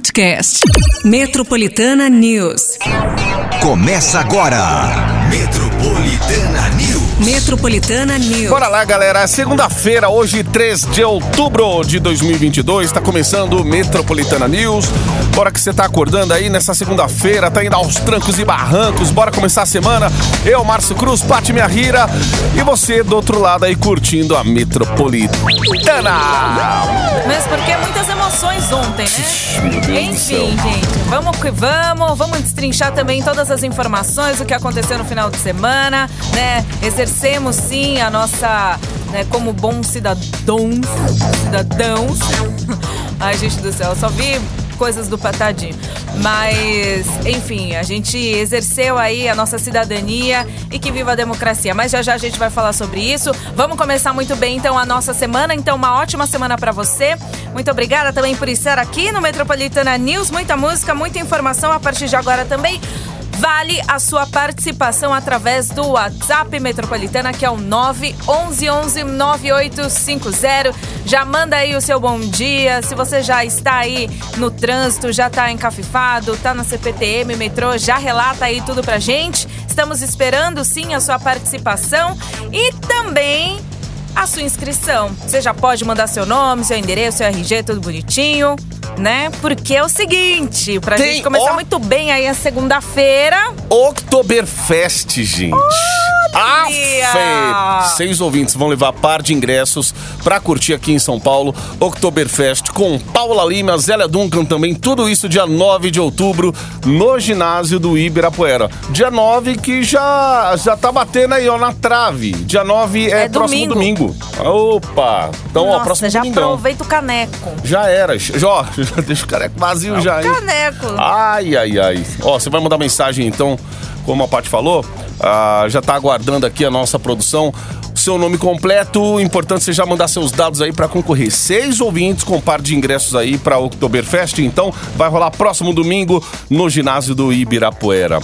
podcast. Metropolitana News. Começa agora. Metropolitana News. Metropolitana News. Bora lá, galera. Segunda-feira, hoje, 3 de outubro de 2022, está começando o Metropolitana News. Bora que você tá acordando aí nessa segunda-feira, tá indo aos trancos e barrancos. Bora começar a semana. Eu, Márcio Cruz, Pati Minha Rira e você do outro lado aí curtindo a Metropolitana. Mas porque muitas emoções ontem, né? Meu Deus do Enfim, gente, vamos que vamos, vamos destrinchar também todas as informações, o que aconteceu no final de semana, né? Exercemos sim a nossa, né, como bons cidadãos, cidadãos. Ai, gente do céu, só vi coisas do patadinho. Mas, enfim, a gente exerceu aí a nossa cidadania e que viva a democracia. Mas já já a gente vai falar sobre isso. Vamos começar muito bem então a nossa semana. Então, uma ótima semana para você. Muito obrigada também por estar aqui no Metropolitana News. Muita música, muita informação a partir de agora também. Vale a sua participação através do WhatsApp Metropolitana, que é o 911-9850. Já manda aí o seu bom dia. Se você já está aí no trânsito, já está encafifado, está na CPTM, metrô, já relata aí tudo pra gente. Estamos esperando sim a sua participação e também a sua inscrição. Você já pode mandar seu nome, seu endereço, seu RG, tudo bonitinho, né? Porque é o seguinte, pra Tem- gente começar ó. muito bem aí a segunda-feira. Oktoberfest, gente. Maria! Afe! Seis ouvintes vão levar par de ingressos pra curtir aqui em São Paulo. Oktoberfest com Paula Lima, Zélia Duncan também. Tudo isso dia 9 de outubro no ginásio do Ibirapuera. Dia 9 que já, já tá batendo aí, ó, na trave. Dia 9 é, É próximo domingo. domingo. Opa! Então, ó, Nossa, próximo já domingão. aproveita o caneco. Já era. Já, já deixa o careca vazio já, hein? Caneco. Ai, ai, ai. Ó, você vai mandar mensagem então, como a Paty falou, ah, já tá aguardando aqui a nossa produção. Seu nome completo, importante você já mandar seus dados aí pra concorrer. Seis ouvintes com par de ingressos aí pra Oktoberfest, então vai rolar próximo domingo no ginásio do Ibirapuera.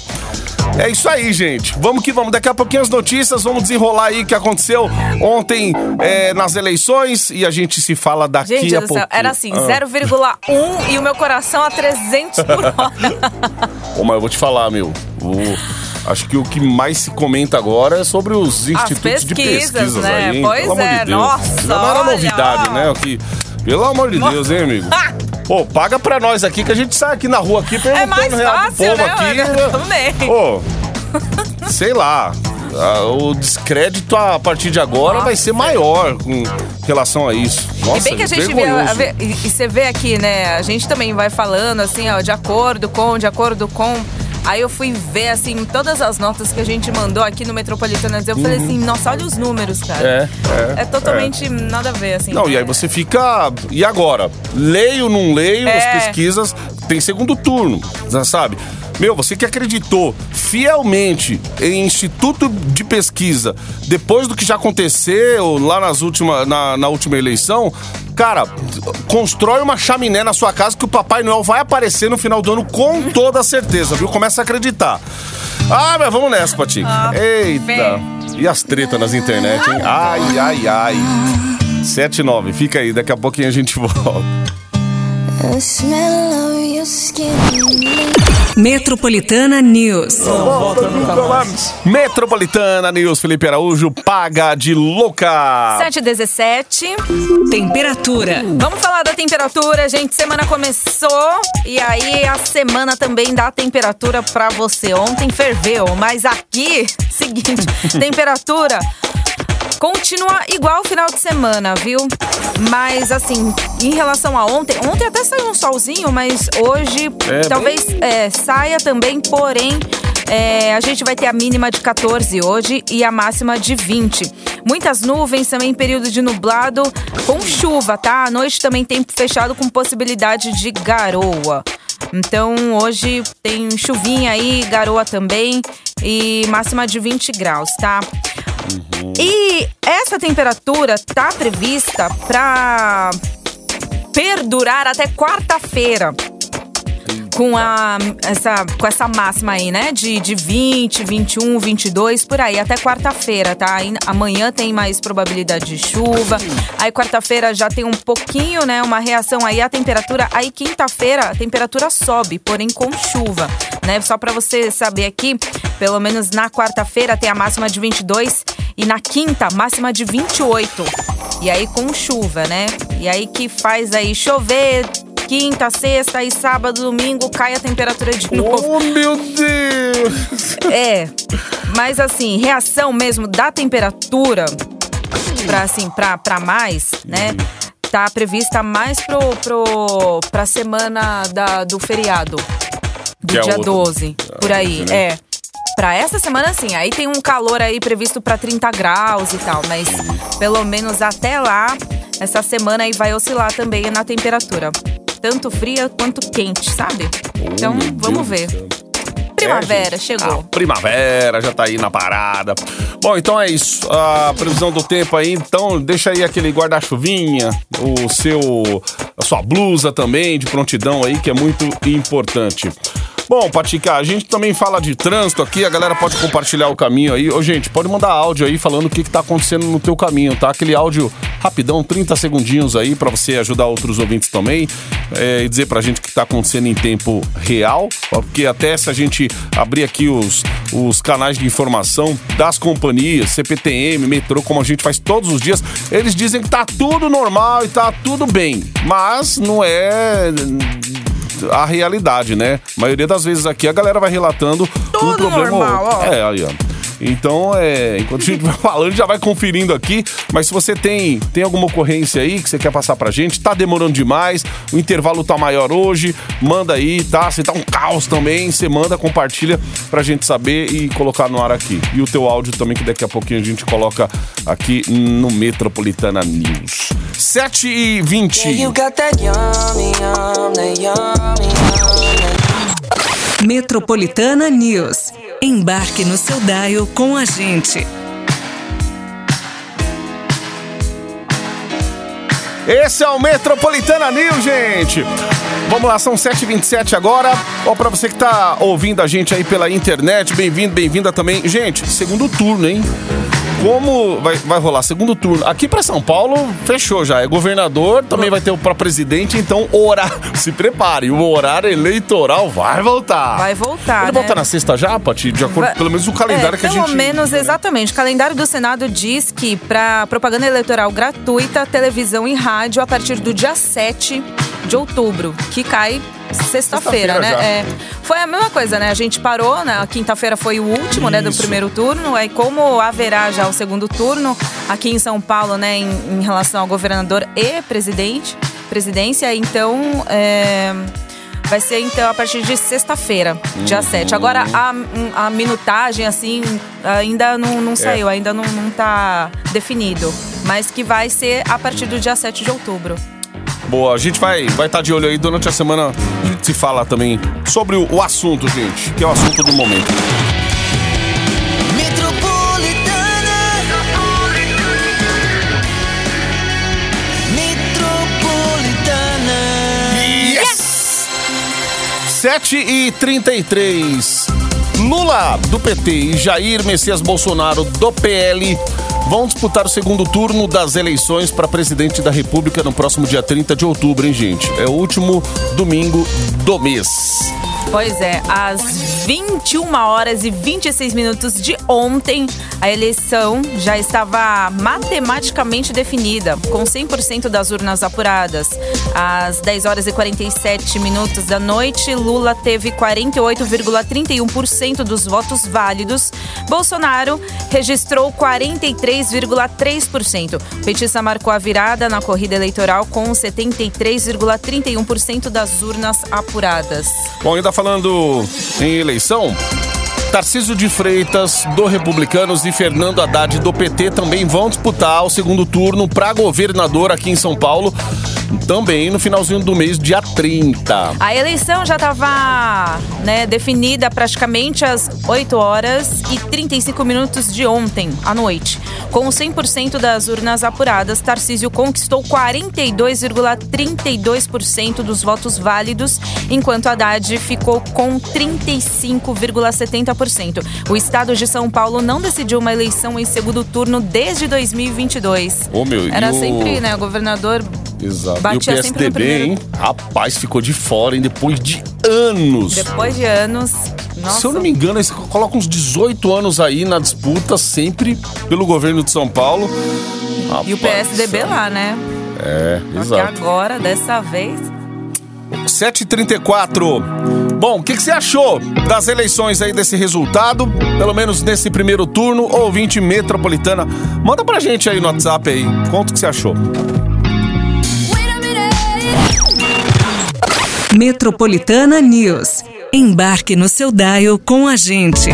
É isso aí, gente. Vamos que vamos. Daqui a pouquinho as notícias, vamos desenrolar aí o que aconteceu ontem é, nas eleições e a gente se fala daqui Gente a céu, era assim, Ah. 0,1 e o meu coração a 300 por hora. Ô, mas eu vou te falar, meu. Acho que o que mais se comenta agora é sobre os institutos de pesquisas, né? aí, hein? Pois Pelo amor é, de Deus. nossa, não era olha, novidade, né? O que, pelo amor de Deus, hein, amigo? Pô, paga pra nós aqui que a gente sai aqui na rua aqui perguntando É real fácil, povo né? aqui. Também. Ô, sei lá. ah, O descrédito a partir de agora vai ser maior com relação a isso. Nossa, e bem que a gente vê, vergonhoso. e, e você vê aqui, né? A gente também vai falando assim, ó, de acordo com, de acordo com. Aí eu fui ver, assim, todas as notas que a gente mandou aqui no Metropolitana. Eu falei assim, nossa, olha os números, cara. Uhum. É, é. totalmente nada a ver, assim. Não, e aí você fica. E agora? Leio, não leio, É. as pesquisas. Tem segundo turno, já sabe? Meu, você que acreditou fielmente em instituto de pesquisa, depois do que já aconteceu lá nas última, na, na última eleição, cara, constrói uma chaminé na sua casa que o Papai Noel vai aparecer no final do ano com toda certeza, viu? Começa a acreditar. Ah, mas vamos nessa, Patica. Ah, Eita. E as tretas nas internet, hein? Ai, ai, ai. 7 e 9, fica aí, daqui a pouquinho a gente volta. The smell of your skin. Metropolitana News. Metropolitana News, Felipe Araújo, paga de louca. 717. Temperatura. Vamos falar da temperatura, gente. Semana começou e aí a semana também dá temperatura pra você. Ontem ferveu, mas aqui, seguinte, temperatura continua igual o final de semana, viu? Mas assim, em relação a ontem, ontem até saiu um solzinho, mas hoje É, talvez é, saia também, porém. é, a gente vai ter a mínima de 14 hoje e a máxima de 20. Muitas nuvens, também período de nublado com chuva, tá? À noite também tempo fechado com possibilidade de garoa. Então hoje tem chuvinha aí, garoa também e máxima de 20 graus, tá? E essa temperatura tá prevista para perdurar até quarta-feira. Com, a, essa, com essa máxima aí, né? De, de 20, 21, 22, por aí, até quarta-feira, tá? Amanhã tem mais probabilidade de chuva. Aí quarta-feira já tem um pouquinho, né? Uma reação aí à temperatura. Aí quinta-feira a temperatura sobe, porém com chuva, né? Só pra você saber aqui, pelo menos na quarta-feira tem a máxima de 22 e na quinta, máxima de 28. E aí com chuva, né? E aí que faz aí chover quinta, sexta e sábado, domingo cai a temperatura de novo. Oh, meu Deus! É. Mas assim, reação mesmo da temperatura pra assim, pra, pra mais, né? Tá prevista mais pro, pro, pra semana da, do feriado. Do Que é dia outro- 12, por aí. né? É. Pra essa semana, sim. Aí tem um calor aí previsto pra 30 graus e tal. Mas pelo menos até lá, essa semana aí vai oscilar também na temperatura. Tanto fria quanto quente, sabe? Então, meu vamos ver. Primavera, É, chegou. A primavera já tá aí na parada. Bom, então é isso. A previsão do tempo aí, então deixa aí aquele guarda-chuvinha, o seu a sua blusa também de prontidão aí, que é muito importante. Bom, Patica, a gente também fala de trânsito aqui, a galera pode compartilhar o caminho aí. Ô, gente, pode mandar áudio aí falando o que, que tá acontecendo no teu caminho, tá? Aquele áudio rapidão, 30 segundinhos aí, pra você ajudar outros ouvintes também é, e dizer pra gente o que tá acontecendo em tempo real, porque até se a gente abrir aqui os, os canais de informação das companhias, CPTM, metrô, como a gente faz todos os dias, eles dizem que tá tudo normal e tá tudo bem, mas não é a realidade, né? A maioria das vezes aqui a galera vai relatando um Tudo problema ou normal, ó. É, aí, ó. Então, é, enquanto a gente vai falando, já vai conferindo aqui. Mas se você tem, tem alguma ocorrência aí que você quer passar pra gente, tá demorando demais, o intervalo tá maior hoje, manda aí, tá? Se tá um caos também, você manda, compartilha pra gente saber e colocar no ar aqui. E o teu áudio também, que daqui a pouquinho a gente coloca aqui no Metropolitana News. 7 e 20. Yeah, Metropolitana News. Embarque no seu dial com a gente. Esse é o Metropolitana News, gente. Vamos lá, são 7h27 agora. Ó, pra você que tá ouvindo a gente aí pela internet, bem-vindo, bem-vinda também. Gente, segundo turno, hein? Como vai, vai rolar segundo turno? Aqui pra São Paulo, fechou já. É governador, também vai ter o pra presidente, então ora, se prepare. O horário eleitoral vai voltar. Vai voltar, Ele né? volta na sexta já, Pati? De acordo, Vai- pelo menos o calendário é, que a pelo gente... menos, exatamente. O calendário do Senado diz que para propaganda eleitoral gratuita, televisão e rádio a partir do dia 7 de outubro, que cai sexta-feira, Sexta-feira né? É, foi a mesma coisa, né? A gente parou, né? A quinta-feira foi o último, né, do Isso. primeiro turno. Aí como haverá já o segundo turno aqui em São Paulo, né, em, em relação ao governador e presidente, presidência, então é, Vai ser então a partir de sexta-feira, dia 7. Agora a, a minutagem, assim, ainda não, não saiu, ainda não, não tá definido. Mas que vai ser a partir do dia 7 de outubro. Boa, a gente vai vai estar de olho aí durante a semana. A gente se fala também sobre o, o assunto, gente, que é o assunto do momento. Metropolitana. Yes! 7 e 33. Lula, do PT, e Jair Messias Bolsonaro, do PL, vão disputar o segundo turno das eleições para presidente da República no próximo dia 30 de outubro, hein, gente? É o último domingo do mês. Pois é, às 21 horas e 26 minutos de ontem, a eleição já estava matematicamente definida, com 100% das urnas apuradas. Às 10 horas e 47 minutos da noite, Lula teve 48,31% dos votos válidos. Bolsonaro registrou 43,3%. O petista marcou a virada na corrida eleitoral com 73,31% das urnas apuradas. Bom, ainda falando em eleição, Tarcísio de Freitas, do Republicanos, e Fernando Haddad, do PT, também vão disputar o segundo turno para governador aqui em São Paulo, também no finalzinho do mês, dia 30. A eleição já estava né, definida praticamente às 8 horas e 35 minutos de ontem à noite. Com 100% das urnas apuradas, Tarcísio conquistou 42,32% dos votos válidos, enquanto Haddad ficou com 35,70%. O estado de São Paulo não decidiu uma eleição em segundo turno desde 2022. Ô, meu, Era o- sempre, né, o governador Exato. Batia e o PSDB, hein? Rapaz, ficou de fora, hein? Depois de anos. depois de anos. Nossa. Se eu não me engano, eles colocam uns 18 anos aí na disputa, sempre pelo governo de São Paulo. E o Rapaz, PSDB lá, né? É, Só que exato. agora, dessa vez. 7h34. Bom, o que, que você achou das eleições aí desse resultado? Pelo menos nesse primeiro turno, ouvinte metropolitana. Manda pra gente aí no WhatsApp aí. Conta o que você achou. Metropolitana News. Embarque no seu dial com a gente.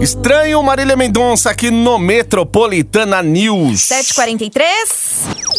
Estranho Marília Mendonça aqui no Metropolitana News. 7h43.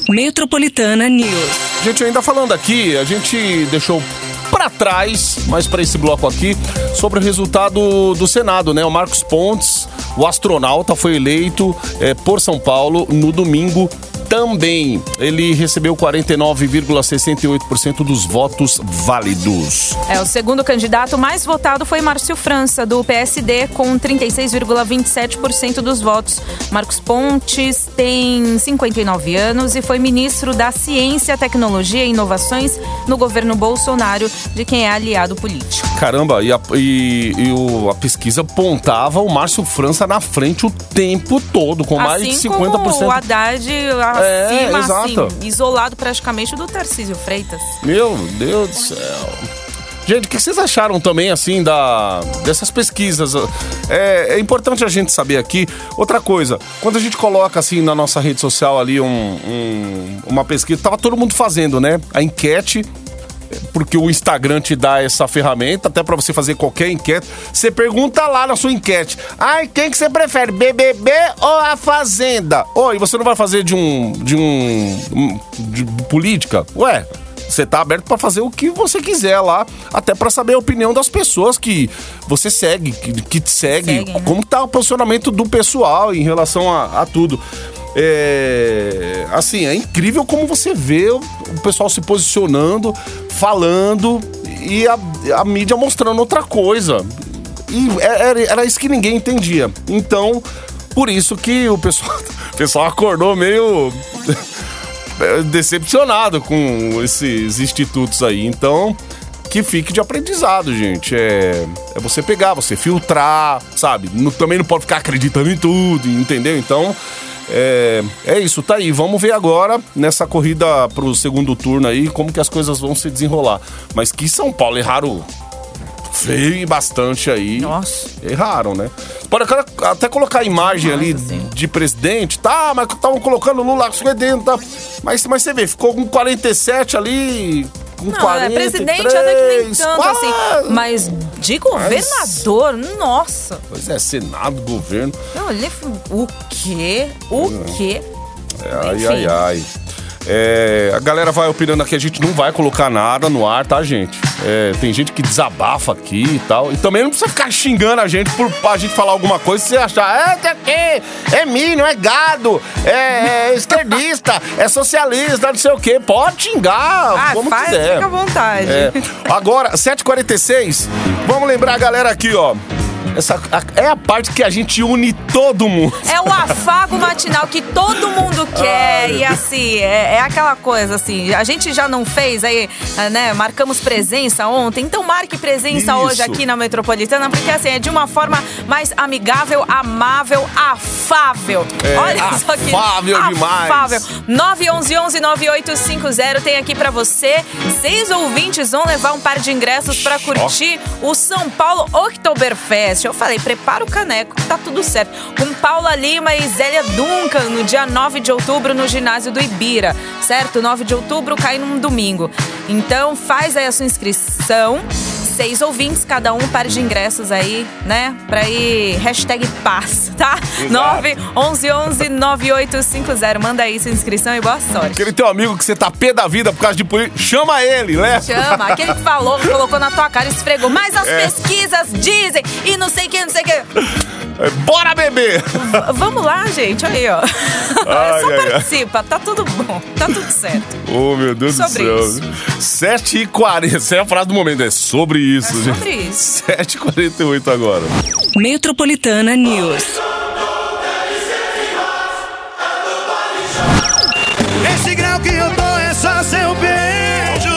Metropolitana News. Gente, ainda falando aqui, a gente deixou pra trás, mas para esse bloco aqui, sobre o resultado do Senado, né? O Marcos Pontes, o astronauta, foi eleito eh, por São Paulo no domingo também. Ele recebeu 49,68% dos votos válidos. É, o segundo candidato mais votado foi Márcio França, do PSD, com 36,27% dos votos. Marcos Pontes tem 59 anos e foi ministro da Ciência, Tecnologia e Inovações no governo Bolsonaro, de quem é aliado político. Caramba, e a, e- e o- a pesquisa apontava o Márcio França na frente o tempo todo, com mais de assim 50%. como o Haddad É, acima, exato. assim, isolado praticamente do Tarcísio Freitas. Meu Deus do céu. Gente, o que vocês acharam também, assim, da, dessas pesquisas? É, é importante a gente saber aqui. Outra coisa, quando a gente coloca, assim, na nossa rede social ali um, um- uma pesquisa, tava todo mundo fazendo, né? A enquete, porque o Instagram te dá essa ferramenta, até pra você fazer qualquer enquete. Você pergunta lá na sua enquete. Ai, quem que você prefere, BBB ou a Fazenda? Oi, você não vai fazer de um... de um- de política? Ué... Você tá aberto pra fazer o que você quiser lá, até pra saber a opinião das pessoas que você segue, que, que te segue, Seguem, né? como tá o posicionamento do pessoal em relação a, a tudo. É, assim, é incrível como você vê o, pessoal se posicionando, falando e a, a mídia mostrando outra coisa. E é- era, era isso que ninguém entendia. Então, por isso que o pessoal, o pessoal acordou meio decepcionado com esses institutos aí. Então, que fique de aprendizado, gente. É, é você pegar, você filtrar, sabe? Também não pode ficar acreditando em tudo, entendeu? Então, é, é isso, tá aí. Vamos ver agora, nessa corrida pro segundo turno aí, como que as coisas vão se desenrolar. Mas que São Paulo erraram feio e bastante aí. Nossa. Erraram, né? Pode até- colocar a imagem ali Nossa, sim. de presidente, tá? Mas estavam colocando o Lula 50, tá? Mas, mas você vê, ficou com 47 ali, com Não, 43, é presidente até que nem tanto quase. assim. Mas de governador, nossa. Pois é, Senado, governo. Eu olhei e falei, o quê? O quê? Ai, Enfim. ai, ai. É, a galera vai opinando aqui, a gente não vai colocar nada no ar, tá, gente? É, tem gente que desabafa aqui e tal. E também não precisa ficar xingando a gente por a gente falar alguma coisa e você achar, é, aqui, é milho, é gado, é, é esquerdista, é socialista, não sei o quê. Pode xingar, Ah, como faz, quiser. fica à vontade. É. Agora, 7h46, vamos lembrar a galera aqui, ó. Essa a- é a parte que a gente une todo mundo. É o afago matinal que todo mundo quer. Ai, e assim, é, é aquela coisa assim. A gente já não fez aí, né? Marcamos presença ontem. Então marque presença Isso. hoje aqui na Metropolitana, porque assim, é de uma forma mais amigável, amável, afável. É, Olha só que. afável demais. Afável. 911-9850 tem aqui pra você. Seis ouvintes vão levar um par de ingressos pra curtir o São Paulo Oktoberfest. Eu falei, prepara o caneco, que tá tudo certo. Com Paula Lima e Zélia Duncan no dia 9 de outubro no ginásio do Ibira, certo? 9 de outubro cai num domingo. Então faz aí a sua inscrição. Seis ouvintes, cada um par de ingressos aí, né? Pra ir hashtag paz, tá? 911 9850. Manda aí sua inscrição e boa sorte. Aquele teu amigo que você tá pé da vida por causa de política, chama ele, né? Chama, aquele que falou, colocou na tua cara e esfregou. Mas as É. pesquisas dizem e não sei que, não sei o que. Bora beber! V- Vamos lá, gente, olha aí, ó. Ai, Só ai, ai. participa, tá tudo bom, tá tudo certo. Oh, meu Deus Sobre do isso. céu. 7h40. Essa é a frase do momento, é sobre isso, É gente. sobre isso. 7h48 agora. Metropolitana News. Esse grau que eu tô é só seu beijo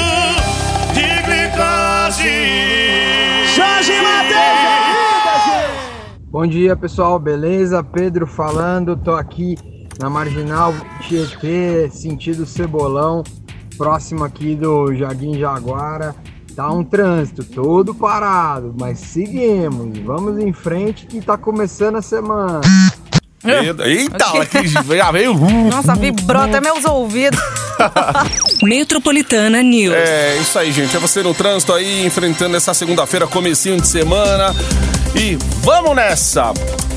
de glicose. Jorge Bom dia pessoal, beleza? Pedro falando, tô aqui na Marginal Tietê, sentido Cebolão, próximo aqui do Jardim Jaguara. Tá um trânsito todo parado, mas seguimos, vamos em frente que tá começando a semana. Eita, eita ela que já veio. Nossa, vibrou até meus ouvidos. Metropolitana News. É isso aí, gente. É você no trânsito aí, enfrentando essa segunda-feira, comecinho de semana. E vamos nessa!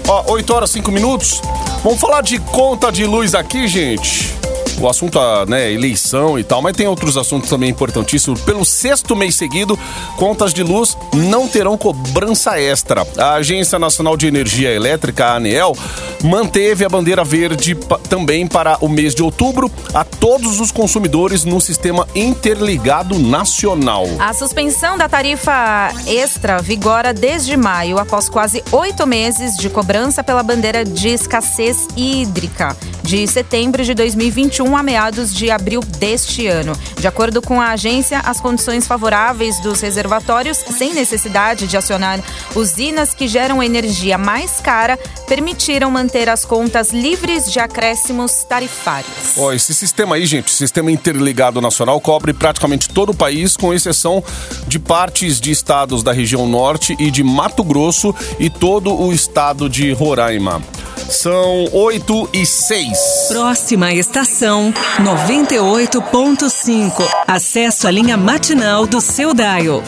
Ó, 8 horas 5 minutos. Vamos falar de conta de luz aqui, gente. O assunto, é né, eleição e tal, mas tem outros assuntos também importantíssimos. Pelo sexto mês seguido, contas de luz não terão cobrança extra. A Agência Nacional de Energia Elétrica, a ANEEL, manteve a bandeira verde também para o mês de outubro a todos os consumidores no sistema interligado nacional. A suspensão da tarifa extra vigora desde maio, após quase oito meses de cobrança pela bandeira de escassez hídrica, de setembro de 2021 a meados de abril deste ano. De acordo com a agência, as condições favoráveis dos reservatórios, sem necessidade de acionar usinas que geram energia mais cara, permitiram manter as contas livres de acréscimos tarifários. Ó, esse sistema aí, gente, sistema interligado nacional, cobre praticamente todo o país, com exceção de partes de estados da região norte e de Mato Grosso e todo o estado de Roraima. São 8 e 6. Próxima estação 98.5. Acesso à linha matinal do seu Dial.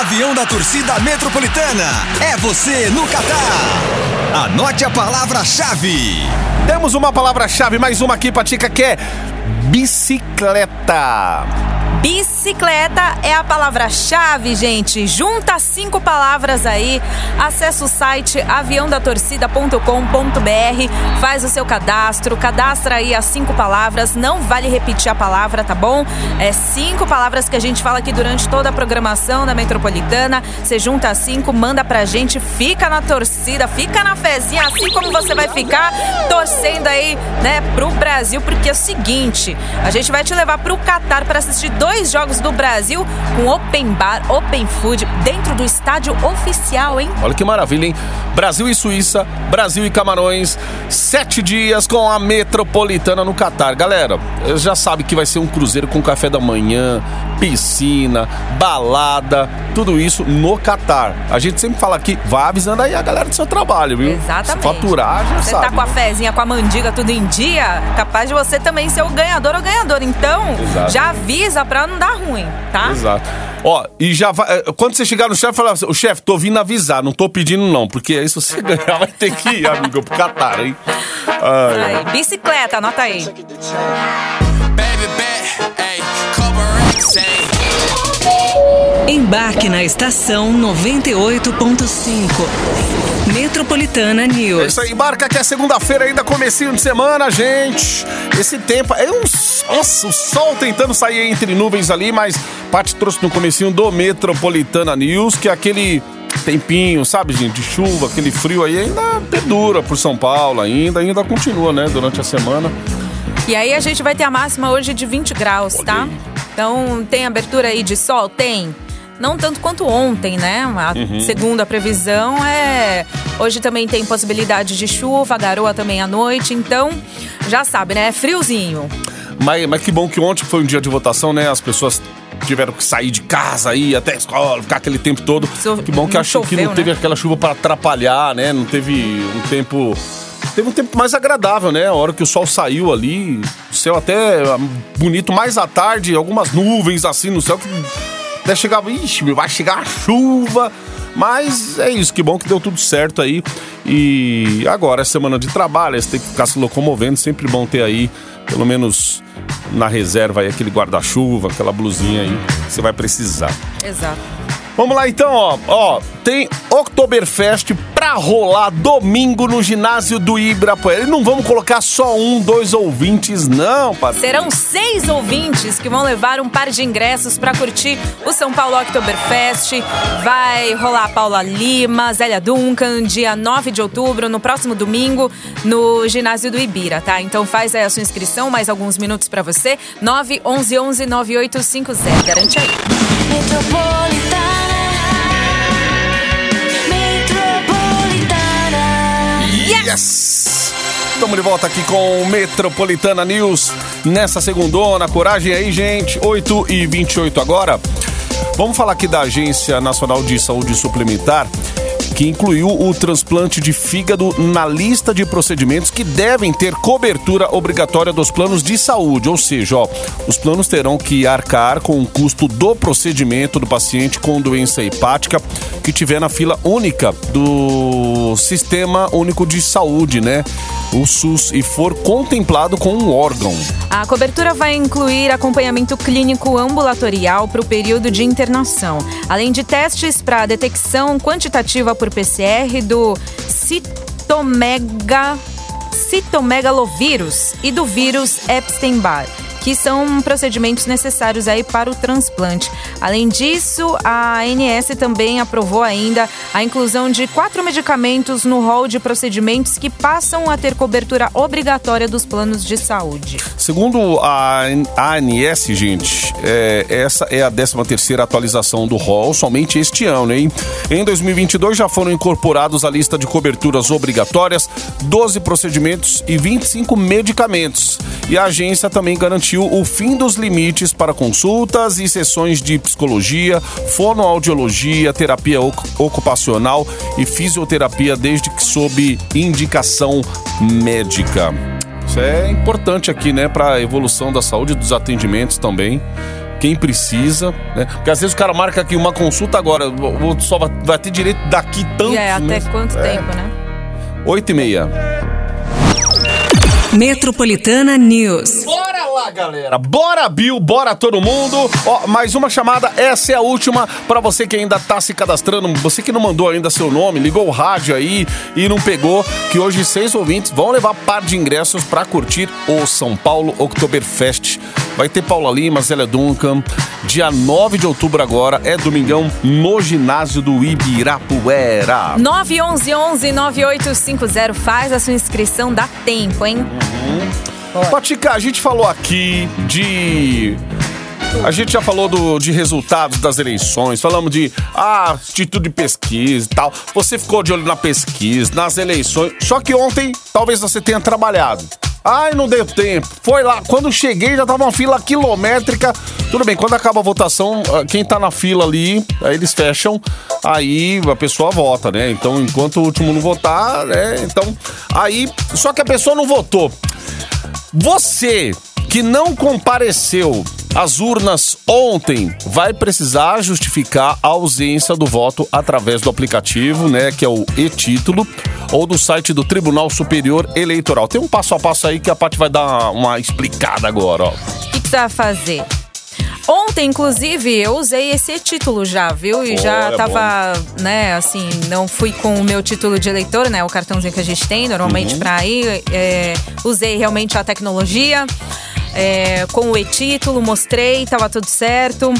Avião da torcida metropolitana. É você no Catar. Anote a palavra-chave. Temos uma palavra-chave, mais uma aqui, Patica, que é bicicleta. Bicicleta é a palavra-chave, gente. Junta cinco palavras aí. Acesse o site aviãodatorcida.com.br, faz o seu cadastro, cadastra aí as cinco palavras. Não vale repetir a palavra, tá bom? É cinco palavras que a gente fala aqui durante toda a programação da Metropolitana. Você junta cinco, manda pra gente, fica na torcida, fica na fezinha, assim como você vai ficar torcendo aí, né, pro Brasil, porque é o seguinte, a gente vai te levar pro Catar para assistir dois jogos do Brasil com open bar, open food dentro do estádio oficial, hein? Olha que maravilha, hein? Brasil e Suíça, Brasil e Camarões, sete dias com a Metropolitana no Catar. Galera, já sabe que vai ser um cruzeiro com café da manhã, piscina, balada, tudo isso no Catar. A gente sempre fala aqui, vá avisando aí a galera do seu trabalho, viu? Exatamente. Se faturar, já Você sabe. tá com a fezinha, com a mandiga tudo em dia, capaz de você também ser o ganhador ou ganhador. Então, Exato. já avisa pra não dar ruim, tá? Exato. Ó, e já vai. eh, Quando você chegar no chefe, fala assim: o chefe, tô vindo avisar, não tô pedindo não, porque aí se você ganhar, vai ter que ir, amigo, pro Catar, hein? Ai, bicicleta, anota aí. Baby bet, Embarque na estação 98.5. Metropolitana É News. isso aí, embarca que é segunda-feira ainda, comecinho de semana, gente. Esse tempo, é um... Nossa, o sol tentando sair entre nuvens ali, mas Paty trouxe no comecinho do Metropolitana News, que é aquele tempinho, sabe, gente, de chuva, aquele frio aí ainda perdura por São Paulo ainda, ainda continua, né, durante a semana. E aí a gente vai ter a máxima hoje de 20 graus, tá? Aí. Então tem abertura aí de sol? Tem. Não tanto quanto ontem, né? A Uhum. segunda previsão é. Hoje também tem possibilidade de chuva, garoa também à noite. Então, já sabe, né? É friozinho. Mas, mas que bom que ontem foi um dia de votação, né, as pessoas tiveram que sair de casa, ir até a escola, ficar aquele tempo todo. So- que bom que não acho que não teve né? aquela chuva para atrapalhar, né, não teve um tempo teve um tempo mais agradável, né? A hora que o sol saiu ali, o céu até ah, bonito, mais à tarde, algumas nuvens assim no céu que até chegava, ixi, vai chegar a chuva. Mas é isso, que bom que deu tudo certo aí. E agora é semana de trabalho, você tem que ficar se locomovendo, sempre bom ter aí, pelo menos na reserva aí, aquele guarda-chuva, aquela blusinha aí, que você vai precisar. Exato. Vamos lá então, ó. Ó, tem Oktoberfest pra rolar domingo no ginásio do Ibirapuera. E não vamos colocar só um, dois ouvintes, não, parceiro. Serão seis ouvintes que vão levar um par de ingressos pra curtir o São Paulo Oktoberfest. Vai rolar Paula Lima, Zélia Duncan, dia 9 de outubro, no próximo domingo, no ginásio do Ibira, tá? Então faz aí a sua inscrição, mais alguns minutos pra você. 911 11 9850. Garante aí. Metropolitana Yes! Estamos de volta aqui com Metropolitana News nessa segundona. Coragem aí, gente. 8 e 28 agora. Vamos falar aqui da Agência Nacional de Saúde Suplementar, que incluiu o transplante de fígado na lista de procedimentos que devem ter cobertura obrigatória dos planos de saúde. Ou seja, ó, os planos terão que arcar com o custo do procedimento do paciente com doença hepática que tiver na fila única do Sistema Único de Saúde, né? O SUS, e for contemplado com um órgão. A cobertura vai incluir acompanhamento clínico ambulatorial para o período de internação, além de testes para detecção quantitativa por PCR do citomega, citomegalovírus e do vírus Epstein-Barr que são procedimentos necessários aí para o transplante. Além disso, a ANS também aprovou ainda a inclusão de quatro medicamentos no rol de procedimentos que passam a ter cobertura obrigatória dos planos de saúde. Segundo a ANS, gente, é, essa é a 13 terceira atualização do rol somente este ano, hein? Em 2022 já foram incorporados à lista de coberturas obrigatórias 12 procedimentos e 25 medicamentos. E a agência também garantiu o fim dos limites para consultas e sessões de psicologia, fonoaudiologia, terapia oc- ocupacional e fisioterapia, desde que sob indicação médica. Isso é importante aqui, né, para a evolução da saúde dos atendimentos também. Quem precisa, né? Porque às vezes o cara marca aqui uma consulta agora, o outro só vai, ter direito daqui tanto. e é, até né? quanto É. tempo, né? 8 e meia. Metropolitana News. Bora lá, galera. Bora, Bill. Bora, todo mundo. Ó, mais uma chamada. Essa é a última para você que ainda tá se cadastrando. Você que não mandou ainda seu nome, ligou o rádio aí e não pegou. Que hoje seis ouvintes vão levar par de ingressos para curtir o São Paulo Oktoberfest. Vai ter Paula Lima, Zélia Duncan. Dia 9 de outubro agora. É domingão no ginásio do Ibirapuera. 911-9850. Faz a sua inscrição, dá tempo, hein? Patica, a gente falou aqui de. A gente já falou do- de resultados das eleições, falamos de ah, instituto de pesquisa e tal. Você ficou de olho na pesquisa, nas eleições. Só que ontem talvez você tenha trabalhado. Ai, não deu tempo. Foi lá. Quando cheguei, já tava uma fila quilométrica. Tudo bem, quando acaba a votação, ah, quem tá na fila ali, aí eles fecham, aí a pessoa vota, né? Então, enquanto o último não votar, né? Então, aí. Só que a pessoa não votou. Você que não compareceu às urnas ontem vai precisar justificar a ausência do voto através do aplicativo, né, que é o e-título, ou do site do Tribunal Superior Eleitoral. Tem um passo a passo aí que a Paty vai dar uma explicada agora, ó. O que, você vai fazer? Ontem, inclusive, eu usei esse título já, viu? E já Olha, tava, né, assim, não fui com o meu título de eleitor, né? O cartãozinho que a gente tem normalmente pra ir. é, usei realmente a tecnologia. É, com o e-título, mostrei, tava tudo certo.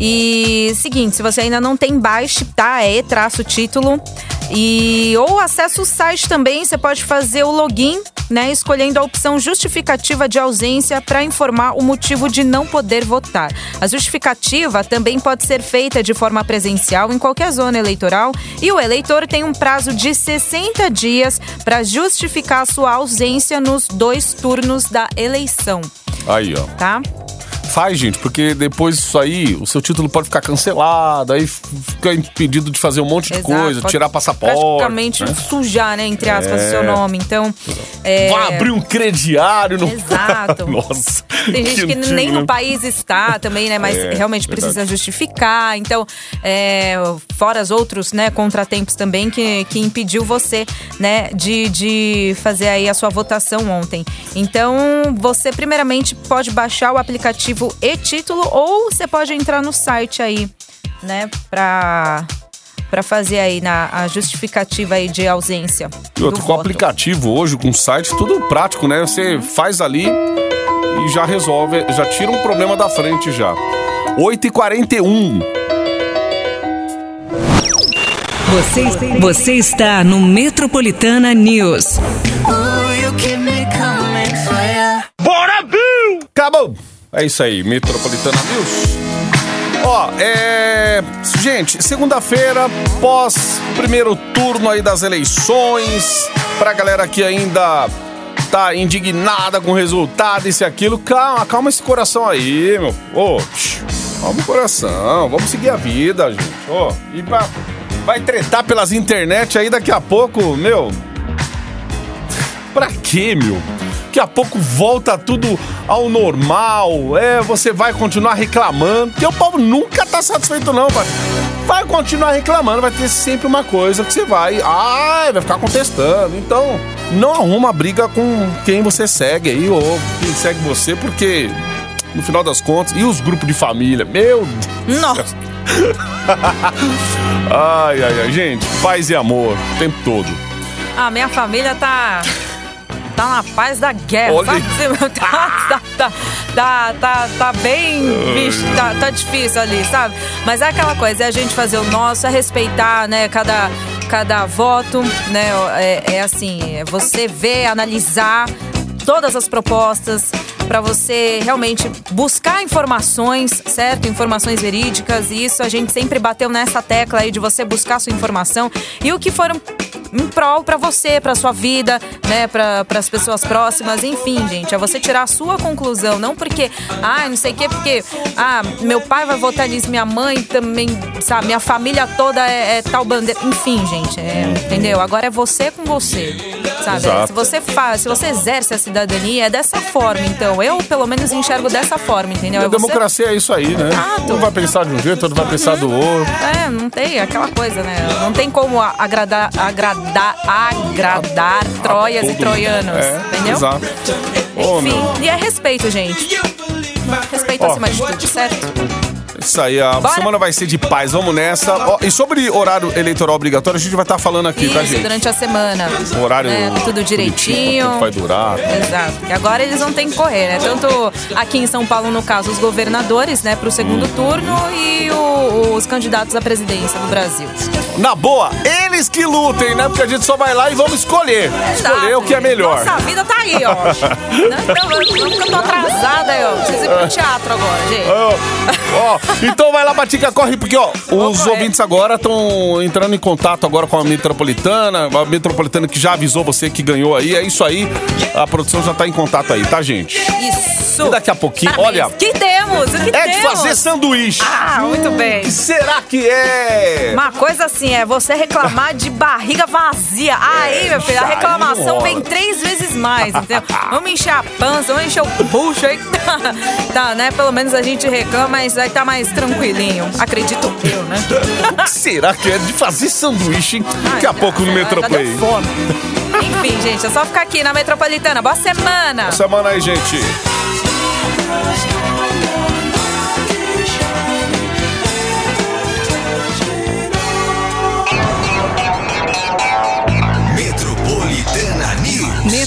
E seguinte, se você ainda não tem, baixe, tá? É e-traço título. E ou acessa o site também, você pode fazer o login, né, escolhendo a opção justificativa de ausência para informar o motivo de não poder votar. A justificativa também pode ser feita de forma presencial em qualquer zona eleitoral e o eleitor tem um prazo de 60 dias para justificar sua ausência nos dois turnos da eleição, Aí, ó. tá? Faz, gente, porque depois disso aí, o seu título pode ficar cancelado, aí fica impedido de fazer um monte de Exato, coisa, tirar passaporte. Praticamente né? sujar, né? Entre aspas, o É. seu nome. Então. É... Vai abrir um crediário no. Exato. Nossa. Tem gente que antigo, nem né? no país está também, né? Mas É, realmente verdade. precisa justificar. Então, é, fora os outros, né, contratempos também que, que impediu você, né, de, de fazer aí a sua votação ontem. Então, você primeiramente pode baixar o aplicativo e-título ou você pode entrar no site aí, né, pra, pra fazer aí na, a justificativa aí de ausência. E outro, com o aplicativo hoje, com o site, tudo prático, né? Você faz ali e já resolve, já tira um problema da frente já. 8h41. Você, você está no Metropolitana News. Bora, É isso aí, Metropolitana News. Ó, é. Gente, segunda-feira, pós primeiro turno aí das eleições, pra galera que ainda tá indignada com o resultado, isso e aquilo, calma, calma esse coração aí, meu. Ô, calma o coração, vamos seguir a vida, gente. Ó, e pra- vai tretar pelas internet aí daqui a pouco, meu. Pra quê, meu? Daqui a pouco volta tudo ao normal. É, você vai continuar reclamando. Porque o povo nunca tá satisfeito, não, vai. Vai continuar reclamando, vai ter sempre uma coisa que você vai. Ai, vai ficar contestando. Então, não arruma briga com quem você segue aí, ou quem segue você, porque no final das contas. E os grupos de família? Meu Deus. Nossa. Ai, ai, ai. Gente, paz e amor o tempo todo. A minha família tá. Tá na paz da guerra, Olha. sabe? Tá, tá, tá, tá, tá, tá bem. Bicho, tá, tá difícil ali, sabe? Mas é aquela coisa, é a gente fazer o nosso, é respeitar, né, cada, cada voto, né? É, é assim, é você ver, analisar todas as propostas para você realmente buscar informações, certo? Informações verídicas. E isso a gente sempre bateu nessa tecla aí de você buscar sua informação e o que foram em prol para você, para sua vida, né, para as pessoas próximas, enfim, gente, é você tirar a sua conclusão, não porque, ah, não sei o quê, porque, ah, meu pai vai votar nisso, minha mãe também, sabe, minha família toda é, é tal bandeira, enfim, gente, é, entendeu? Agora é você com você, sabe? Exato. Se você faz, se você exerce a cidadania, é dessa forma, então, eu pelo menos enxergo dessa forma, entendeu? A É você- democracia é isso aí, né? Exato. Um vai pensar de um jeito, outro vai pensar do outro. É, não tem aquela coisa, né? Não tem como a- agradar, agradar, agradar troias e Todo- troianos, É, entendeu? Exato. Enfim, meu, e é respeito, gente. Respeito Ó. acima de tudo, certo? Isso aí, a Bora. semana vai ser de paz, vamos nessa. Ó, e sobre horário eleitoral obrigatório, a gente vai estar falando aqui, tá, Isso, gente? durante a semana. O horário né? Tudo direitinho. quanto vai durar. Exato. E agora eles vão ter que correr, né? Tanto aqui em São Paulo, no caso, os governadores, né, pro segundo Hum. turno e o- os candidatos à presidência do Brasil. Na boa, eles que lutem, né? Porque a gente só vai lá e vamos escolher. Escolher Exato, o que é melhor. Nossa vida tá aí, ó. Não, eu tô atrasada ó. Preciso ir pro teatro agora, gente. Ó, ó, então vai lá, Batica, corre, porque ó, os correr. ouvintes agora estão entrando em contato agora com a Metropolitana, a Metropolitana que já avisou você que ganhou aí, é isso aí, a produção já tá em contato aí, tá, gente? Isso. E daqui a pouquinho, Parabéns. olha, Que temos? O que é de temos? fazer sanduíche. Ah, muito bem. O que será que é? Uma coisa assim, é você reclamar de barriga vazia. Aí, meu filho, a reclamação vem três vezes mais, entendeu? Vamos encher a pança, vamos encher o bucho aí. Tá, tá, né? Pelo menos a gente reclama, mas aí tá mais tranquilinho. Acredito eu, né? O que será que é de fazer sanduíche, hein? Daqui a Ai, pouco no Metroplay. fome. Enfim, gente, é só ficar aqui na Metropolitana. Boa semana! Semana aí, gente.